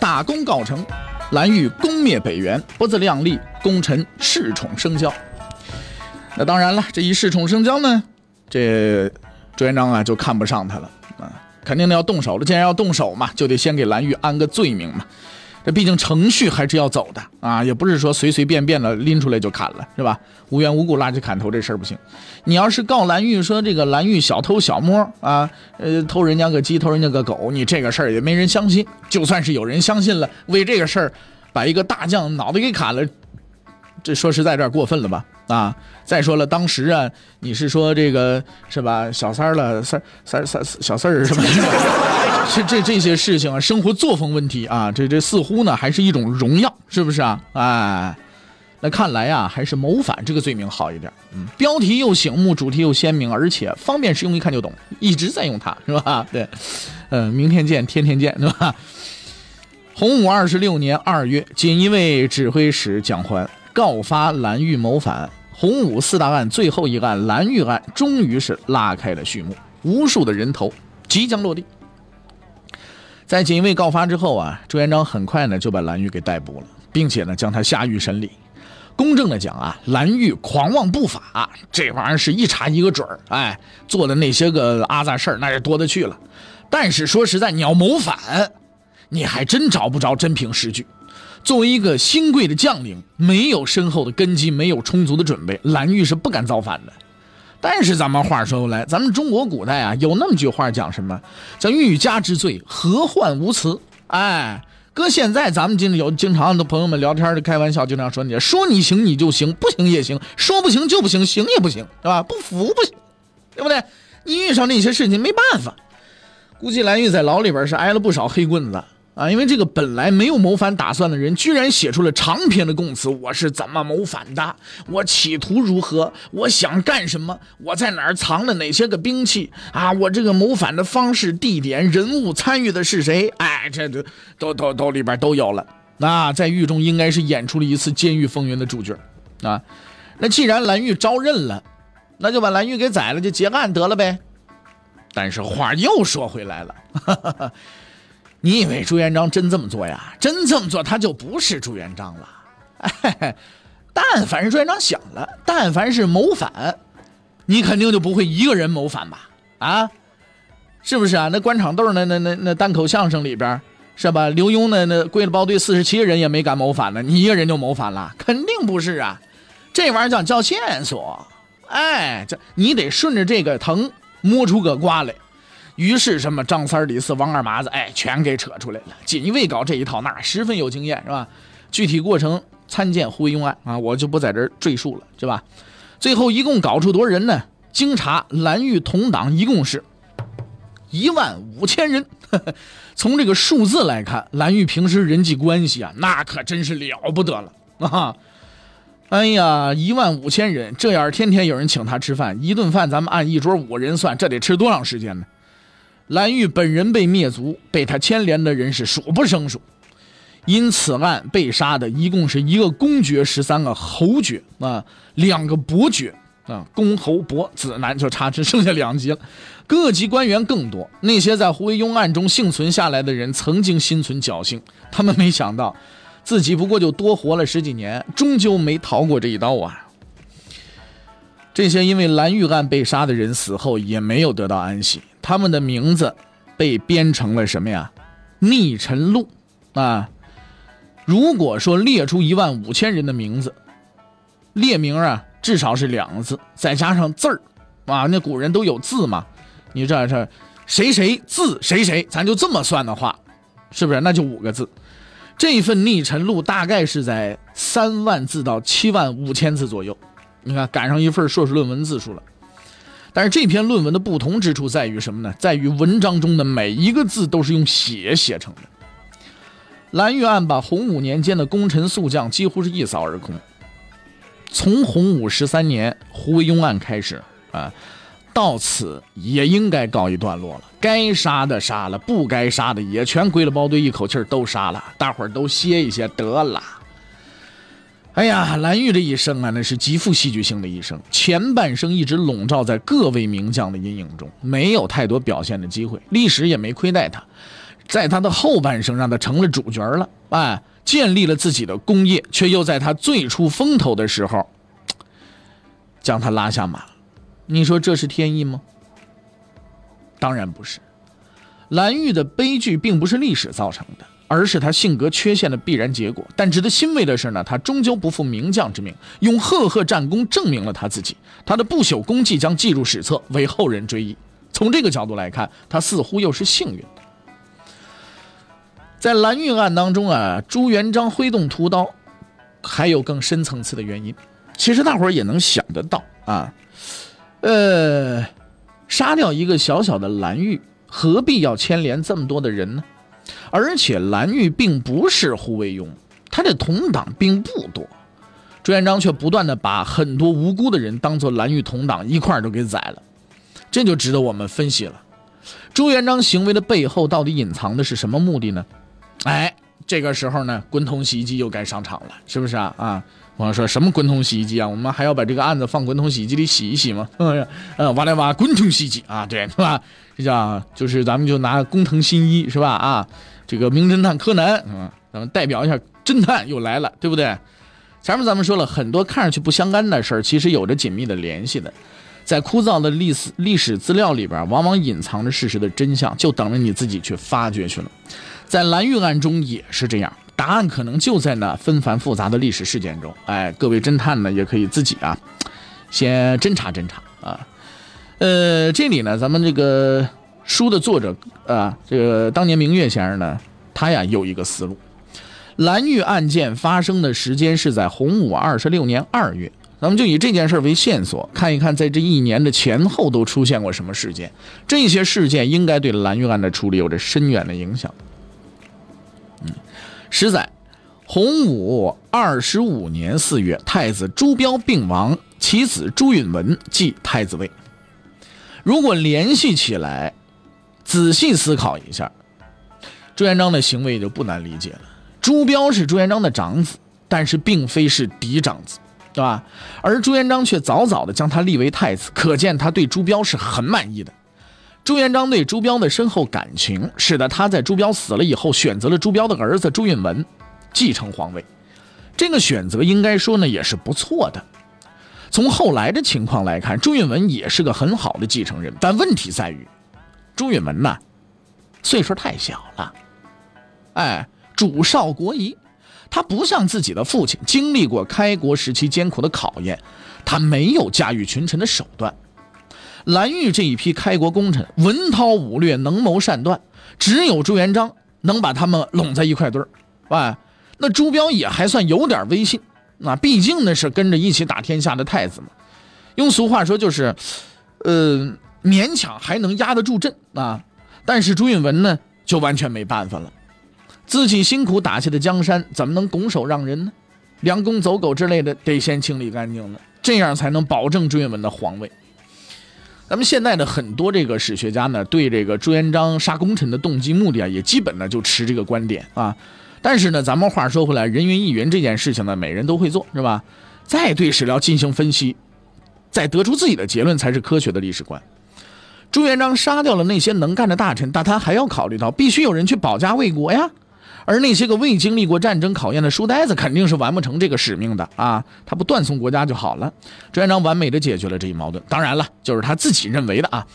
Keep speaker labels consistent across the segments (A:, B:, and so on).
A: 大功告成，蓝玉攻灭北元，不自量力，功臣恃宠生骄。那当然了，这一恃宠生骄呢，这。朱元璋啊，就看不上他了啊，肯定要动手了。既然要动手嘛，就得先给蓝玉安个罪名嘛。这毕竟程序还是要走的啊，也不是说随随便便的拎出来就砍了，是吧？无缘无故拉去砍头这事儿不行。你要是告蓝玉说这个蓝玉小偷小摸啊，呃，偷人家个鸡，偷人家个狗，你这个事儿也没人相信。就算是有人相信了，为这个事儿把一个大将脑袋给砍了。这说实在有点过分了吧？啊，再说了，当时啊，你是说这个是吧？小三儿了，三三三小四儿是吧？这这这些事情啊，生活作风问题啊，这这似乎呢还是一种荣耀，是不是啊？哎，那看来啊，还是谋反这个罪名好一点。嗯，标题又醒目，主题又鲜明，而且方便实用，一看就懂，一直在用它，是吧？对，嗯，明天见，天天见，对吧？洪武二十六年二月，锦衣卫指挥使蒋环。告发蓝玉谋反，洪武四大案最后一案蓝玉案终于是拉开了序幕，无数的人头即将落地。在锦衣卫告发之后啊，朱元璋很快呢就把蓝玉给逮捕了，并且呢将他下狱审理。公正的讲啊，蓝玉狂妄不法，这玩意儿是一查一个准儿，哎，做的那些个阿杂事儿那是多的去了。但是说实在，你要谋反，你还真找不着真凭实据。作为一个新贵的将领，没有深厚的根基，没有充足的准备，蓝玉是不敢造反的。但是咱们话说回来，咱们中国古代啊，有那么句话讲什么？叫“欲加之罪，何患无辞”。哎，搁现在咱们经有经常的朋友们聊天的开玩笑，经常说你说你行你就行，不行也行，说不行就不行，行也不行，是吧？不服不行，对不对？你遇上那些事情没办法。估计蓝玉在牢里边是挨了不少黑棍子。啊，因为这个本来没有谋反打算的人，居然写出了长篇的供词。我是怎么谋反的？我企图如何？我想干什么？我在哪儿藏了哪些个兵器？啊，我这个谋反的方式、地点、人物、参与的是谁？哎，这都都都都里边都有了。那在狱中应该是演出了一次监狱风云的主角啊。那既然蓝玉招认了，那就把蓝玉给宰了，就结案得了呗。但是话又说回来了。哈哈哈你以为朱元璋真这么做呀？真这么做，他就不是朱元璋了。哎，但凡是朱元璋想了，但凡是谋反，你肯定就不会一个人谋反吧？啊，是不是啊？那官场斗那那那那单口相声里边，是吧？刘墉那那归了包队四十七个人也没敢谋反呢，你一个人就谋反了？肯定不是啊！这玩意儿叫叫线索。哎，这你得顺着这个藤摸出个瓜来。于是，什么张三、李四、王二麻子，哎，全给扯出来了。锦衣卫搞这一套，那十分有经验，是吧？具体过程参见胡惟庸案啊，我就不在这儿赘述了，是吧？最后一共搞出多少人呢？经查，蓝玉同党一共是一万五千人。从这个数字来看，蓝玉平时人际关系啊，那可真是了不得了啊！哎呀，一万五千人，这要是天天有人请他吃饭，一顿饭咱们按一桌五人算，这得吃多长时间呢？蓝玉本人被灭族，被他牵连的人是数不胜数。因此案被杀的一共是一个公爵，十三个侯爵啊，两个伯爵啊，公侯伯子男就差只剩下两级了。各级官员更多。那些在胡惟庸案中幸存下来的人，曾经心存侥幸，他们没想到自己不过就多活了十几年，终究没逃过这一刀啊。这些因为蓝玉案被杀的人死后也没有得到安息，他们的名字被编成了什么呀？逆臣录啊！如果说列出一万五千人的名字，列名啊，至少是两个字，再加上字儿啊，那古人都有字嘛。你这这谁谁字谁谁，咱就这么算的话，是不是？那就五个字。这份逆臣录大概是在三万字到七万五千字左右。你看，赶上一份硕士论文字数了。但是这篇论文的不同之处在于什么呢？在于文章中的每一个字都是用血写成的。蓝玉案把洪武年间的功臣宿将几乎是一扫而空。从洪武十三年胡惟庸案开始啊，到此也应该告一段落了。该杀的杀了，不该杀的也全归了包堆，一口气都杀了，大伙儿都歇一歇得了。哎呀，蓝玉这一生啊，那是极富戏剧性的一生。前半生一直笼罩在各位名将的阴影中，没有太多表现的机会，历史也没亏待他。在他的后半生，让他成了主角了，哎，建立了自己的功业，却又在他最出风头的时候，将他拉下马。你说这是天意吗？当然不是。蓝玉的悲剧并不是历史造成的。而是他性格缺陷的必然结果。但值得欣慰的是呢，他终究不负名将之名，用赫赫战功证明了他自己。他的不朽功绩将记入史册，为后人追忆。从这个角度来看，他似乎又是幸运的。在蓝玉案当中啊，朱元璋挥动屠刀，还有更深层次的原因。其实大伙儿也能想得到啊，呃，杀掉一个小小的蓝玉，何必要牵连这么多的人呢？而且蓝玉并不是胡惟庸，他的同党并不多，朱元璋却不断的把很多无辜的人当做蓝玉同党一块儿都给宰了，这就值得我们分析了。朱元璋行为的背后到底隐藏的是什么目的呢？哎，这个时候呢，滚筒洗衣机又该上场了，是不是啊？啊，我说什么滚筒洗衣机啊？我们还要把这个案子放滚筒洗衣机里洗一洗吗？嗯，挖来挖滚筒洗衣机啊，对，是吧？这叫就是咱们就拿工藤新一是吧？啊。这个名侦探柯南，嗯，咱们代表一下侦探又来了，对不对？前面咱们说了很多看上去不相干的事儿，其实有着紧密的联系的。在枯燥的历史历史资料里边，往往隐藏着事实的真相，就等着你自己去发掘去了。在蓝玉案中也是这样，答案可能就在那纷繁复杂的历史事件中。哎，各位侦探呢，也可以自己啊，先侦查侦查啊。呃，这里呢，咱们这个。书的作者啊，这个当年明月先生呢，他呀有一个思路。蓝玉案件发生的时间是在洪武二十六年二月，咱们就以这件事为线索，看一看在这一年的前后都出现过什么事件。这些事件应该对蓝玉案的处理有着深远的影响。十载，洪武二十五年四月，太子朱标病亡，其子朱允文继太子位。如果联系起来。仔细思考一下，朱元璋的行为就不难理解了。朱标是朱元璋的长子，但是并非是嫡长子，对吧？而朱元璋却早早的将他立为太子，可见他对朱标是很满意的。朱元璋对朱标的深厚感情，使得他在朱标死了以后，选择了朱标的儿子朱允文继承皇位。这个选择应该说呢，也是不错的。从后来的情况来看，朱允文也是个很好的继承人，但问题在于。朱允文呐，岁数太小了，哎，主少国疑，他不像自己的父亲经历过开国时期艰苦的考验，他没有驾驭群臣的手段。蓝玉这一批开国功臣，文韬武略，能谋善断，只有朱元璋能把他们拢在一块堆儿。哎，那朱标也还算有点威信，那毕竟那是跟着一起打天下的太子嘛。用俗话说就是，呃。勉强还能压得住阵啊，但是朱允文呢，就完全没办法了。自己辛苦打下的江山，怎么能拱手让人呢？两宫走狗之类的，得先清理干净了，这样才能保证朱允文的皇位。咱们现在的很多这个史学家呢，对这个朱元璋杀功臣的动机目的啊，也基本呢就持这个观点啊。但是呢，咱们话说回来，人云亦云这件事情呢，每人都会做，是吧？再对史料进行分析，再得出自己的结论，才是科学的历史观。朱元璋杀掉了那些能干的大臣，但他还要考虑到，必须有人去保家卫国呀。而那些个未经历过战争考验的书呆子，肯定是完不成这个使命的啊！他不断送国家就好了。朱元璋完美的解决了这一矛盾，当然了，就是他自己认为的啊。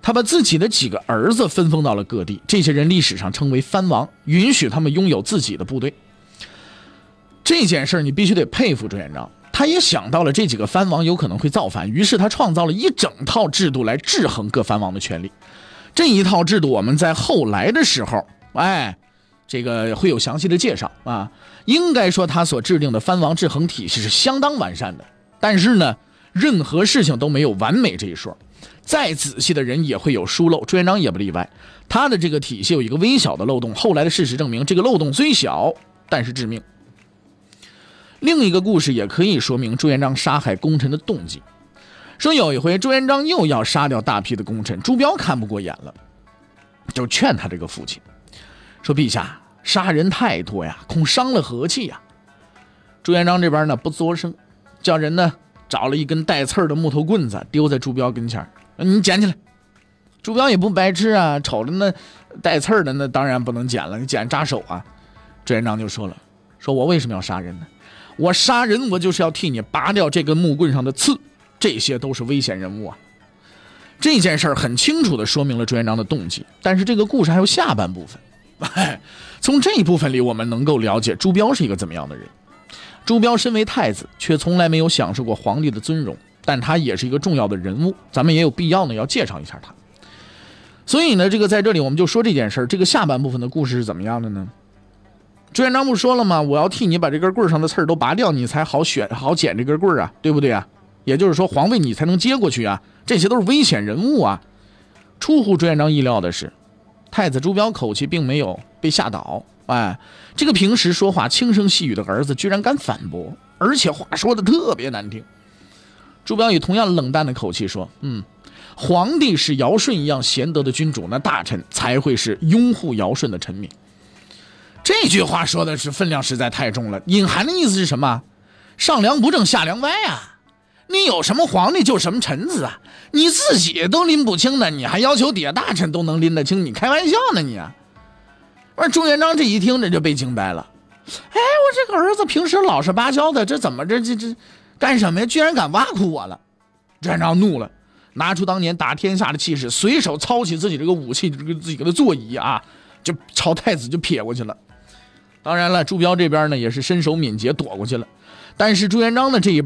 A: 他把自己的几个儿子分封到了各地，这些人历史上称为藩王，允许他们拥有自己的部队。这件事儿你必须得佩服朱元璋。他也想到了这几个藩王有可能会造反，于是他创造了一整套制度来制衡各藩王的权利。这一套制度，我们在后来的时候，哎，这个会有详细的介绍啊。应该说，他所制定的藩王制衡体系是相当完善的。但是呢，任何事情都没有完美这一说。再仔细的人也会有疏漏，朱元璋也不例外。他的这个体系有一个微小的漏洞，后来的事实证明，这个漏洞虽小，但是致命。另一个故事也可以说明朱元璋杀害功臣的动机。说有一回朱元璋又要杀掉大批的功臣，朱标看不过眼了，就劝他这个父亲说：“陛下，杀人太多呀，恐伤了和气呀。”朱元璋这边呢不作声，叫人呢找了一根带刺的木头棍子丢在朱标跟前你捡起来。”朱标也不白痴啊，瞅着那带刺的，那当然不能捡了，你捡扎手啊。朱元璋就说了：“说我为什么要杀人呢？我杀人，我就是要替你拔掉这根木棍上的刺。”这些都是危险人物啊！这件事儿很清楚地说明了朱元璋的动机。但是这个故事还有下半部分，从这一部分里，我们能够了解朱标是一个怎么样的人。朱标身为太子，却从来没有享受过皇帝的尊荣，但他也是一个重要的人物，咱们也有必要呢要介绍一下他。所以呢，这个在这里我们就说这件事儿。这个下半部分的故事是怎么样的呢？朱元璋不说了吗？我要替你把这根棍上的刺儿都拔掉，你才好选好捡这根棍啊，对不对啊？也就是说，皇位你才能接过去啊！这些都是危险人物啊！出乎朱元璋意料的是，太子朱标口气并没有被吓倒。哎，这个平时说话轻声细语的儿子居然敢反驳，而且话说的特别难听。朱标以同样冷淡的口气说：“嗯，皇帝是尧舜一样贤德的君主，那大臣才会是拥护尧舜的臣民。”这句话说的是分量实在太重了，隐含的意思是什么？上梁不正下梁歪啊！你有什么皇帝就什么臣子啊！你自己都拎不清呢，你还要求底下大臣都能拎得清？你开玩笑呢你！我朱元璋这一听，这就被惊呆了。哎，我这个儿子平时老实巴交的，这怎么这这这干什么呀？居然敢挖苦我了！朱元璋怒了，拿出当年打天下的气势，随手操起自己这个武器，这个自己的座椅啊，就朝太子就撇过去了。当然了，朱标这边呢也是身手敏捷，躲过去了。但是朱元璋的这一。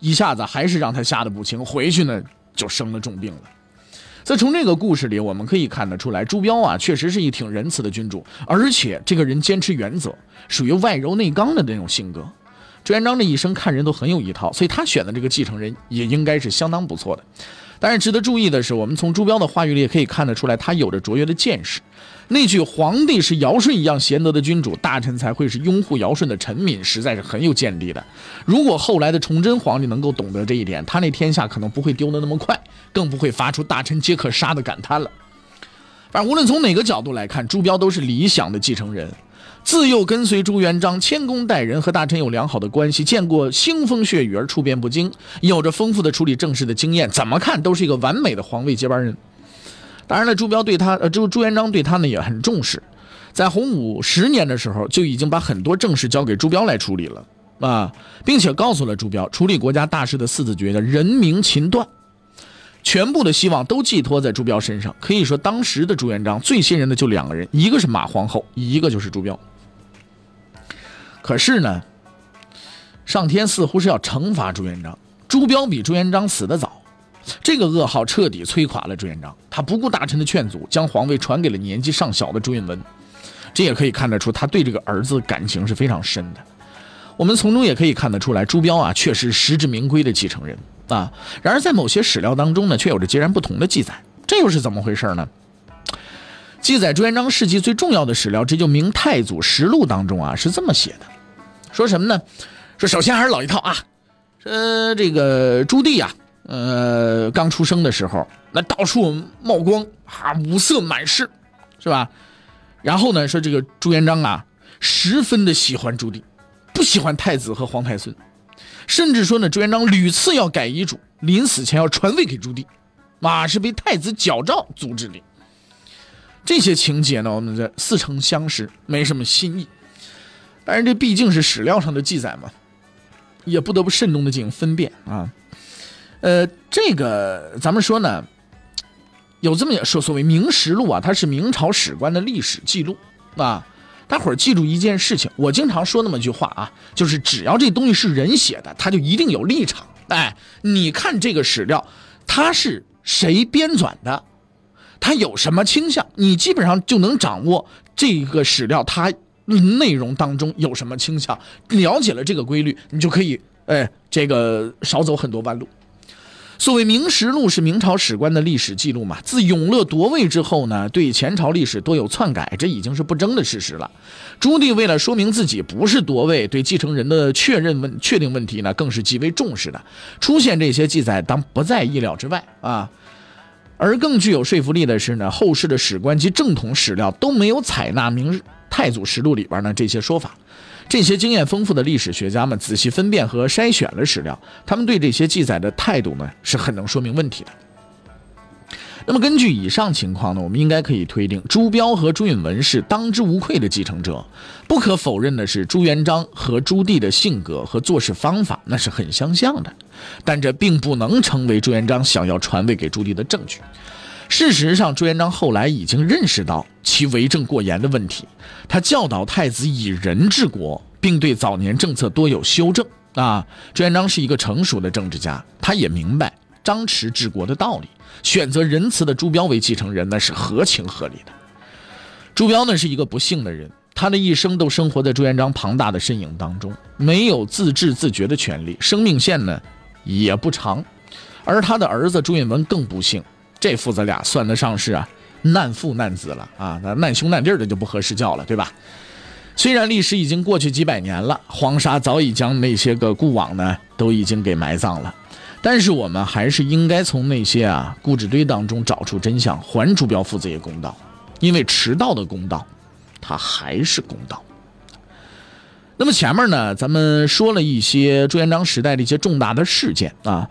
A: 一下子还是让他吓得不轻，回去呢就生了重病了。所以从这个故事里，我们可以看得出来，朱标啊确实是一挺仁慈的君主，而且这个人坚持原则，属于外柔内刚的那种性格。朱元璋这一生看人都很有一套，所以他选的这个继承人也应该是相当不错的。但是值得注意的是，我们从朱标的话语里也可以看得出来，他有着卓越的见识。那句“皇帝是尧舜一样贤德的君主，大臣才会是拥护尧舜的臣民”，实在是很有见地的。如果后来的崇祯皇帝能够懂得这一点，他那天下可能不会丢得那么快，更不会发出“大臣皆可杀”的感叹了。反正无论从哪个角度来看，朱标都是理想的继承人。自幼跟随朱元璋，谦恭待人，和大臣有良好的关系，见过腥风血雨而处变不惊，有着丰富的处理政事的经验，怎么看都是一个完美的皇位接班人。当然了，朱标对他，呃，朱朱元璋对他呢也很重视，在洪武十年的时候就已经把很多政事交给朱标来处理了啊，并且告诉了朱标，处理国家大事的四字诀叫人民勤断，全部的希望都寄托在朱标身上。可以说，当时的朱元璋最信任的就两个人，一个是马皇后，一个就是朱标。可是呢，上天似乎是要惩罚朱元璋，朱标比朱元璋死得早。这个噩耗彻底摧垮了朱元璋，他不顾大臣的劝阻，将皇位传给了年纪尚小的朱允炆。这也可以看得出，他对这个儿子感情是非常深的。我们从中也可以看得出来，朱标啊，确实实至名归的继承人啊。然而，在某些史料当中呢，却有着截然不同的记载，这又是怎么回事呢？记载朱元璋事迹最重要的史料，这就《明太祖实录》当中啊，是这么写的，说什么呢？说首先还是老一套啊，说这个朱棣啊。呃，刚出生的时候，那到处冒光啊，五色满室，是吧？然后呢，说这个朱元璋啊，十分的喜欢朱棣，不喜欢太子和皇太孙，甚至说呢，朱元璋屡次要改遗嘱，临死前要传位给朱棣，马是被太子矫诏阻止的。这些情节呢，我们这似曾相识，没什么新意。但是这毕竟是史料上的记载嘛，也不得不慎重的进行分辨啊。呃，这个咱们说呢，有这么说，所谓《明实录》啊，它是明朝史官的历史记录啊。大伙儿记住一件事情，我经常说那么一句话啊，就是只要这东西是人写的，他就一定有立场。哎，你看这个史料，它是谁编纂的，它有什么倾向，你基本上就能掌握这个史料它内容当中有什么倾向。了解了这个规律，你就可以哎，这个少走很多弯路。所谓《明实录》是明朝史官的历史记录嘛。自永乐夺位之后呢，对前朝历史多有篡改，这已经是不争的事实了。朱棣为了说明自己不是夺位，对继承人的确认问确定问题呢，更是极为重视的。出现这些记载，当不在意料之外啊。而更具有说服力的是呢，后世的史官及正统史料都没有采纳《明太祖实录》里边呢这些说法。这些经验丰富的历史学家们仔细分辨和筛选了史料，他们对这些记载的态度呢是很能说明问题的。那么根据以上情况呢，我们应该可以推定朱标和朱允文是当之无愧的继承者。不可否认的是，朱元璋和朱棣的性格和做事方法那是很相像的，但这并不能成为朱元璋想要传位给朱棣的证据。事实上，朱元璋后来已经认识到其为政过严的问题，他教导太子以仁治国，并对早年政策多有修正。啊，朱元璋是一个成熟的政治家，他也明白张弛治国的道理，选择仁慈的朱标为继承人那是合情合理的。朱标呢是一个不幸的人，他的一生都生活在朱元璋庞大的身影当中，没有自治自觉的权利，生命线呢也不长，而他的儿子朱允文更不幸。这父子俩算得上是啊难父难子了啊，那难兄难弟的就不合适叫了，对吧？虽然历史已经过去几百年了，黄沙早已将那些个故往呢都已经给埋葬了，但是我们还是应该从那些啊故纸堆当中找出真相，还朱标父子一个公道，因为迟到的公道，它还是公道。那么前面呢，咱们说了一些朱元璋时代的一些重大的事件啊，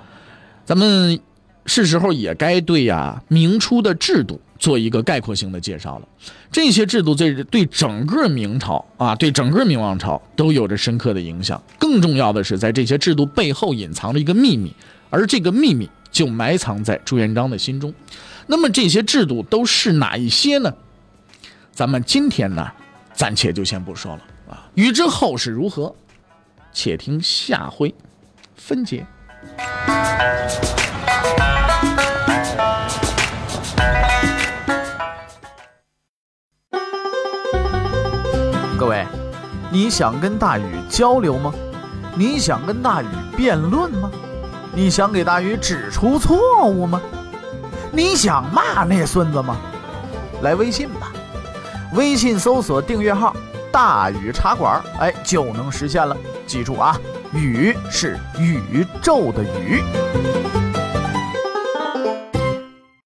A: 咱们。是时候也该对呀明初的制度做一个概括性的介绍了。这些制度对对整个明朝啊，对整个明王朝都有着深刻的影响。更重要的是，在这些制度背后隐藏着一个秘密，而这个秘密就埋藏在朱元璋的心中。那么这些制度都是哪一些呢？咱们今天呢，暂且就先不说了啊。欲知后事如何，且听下回分解。
B: 你想跟大禹交流吗？你想跟大禹辩论吗？你想给大禹指出错误吗？你想骂那孙子吗？来微信吧，微信搜索订阅号“大禹茶馆”，哎，就能实现了。记住啊，禹是宇宙的宇。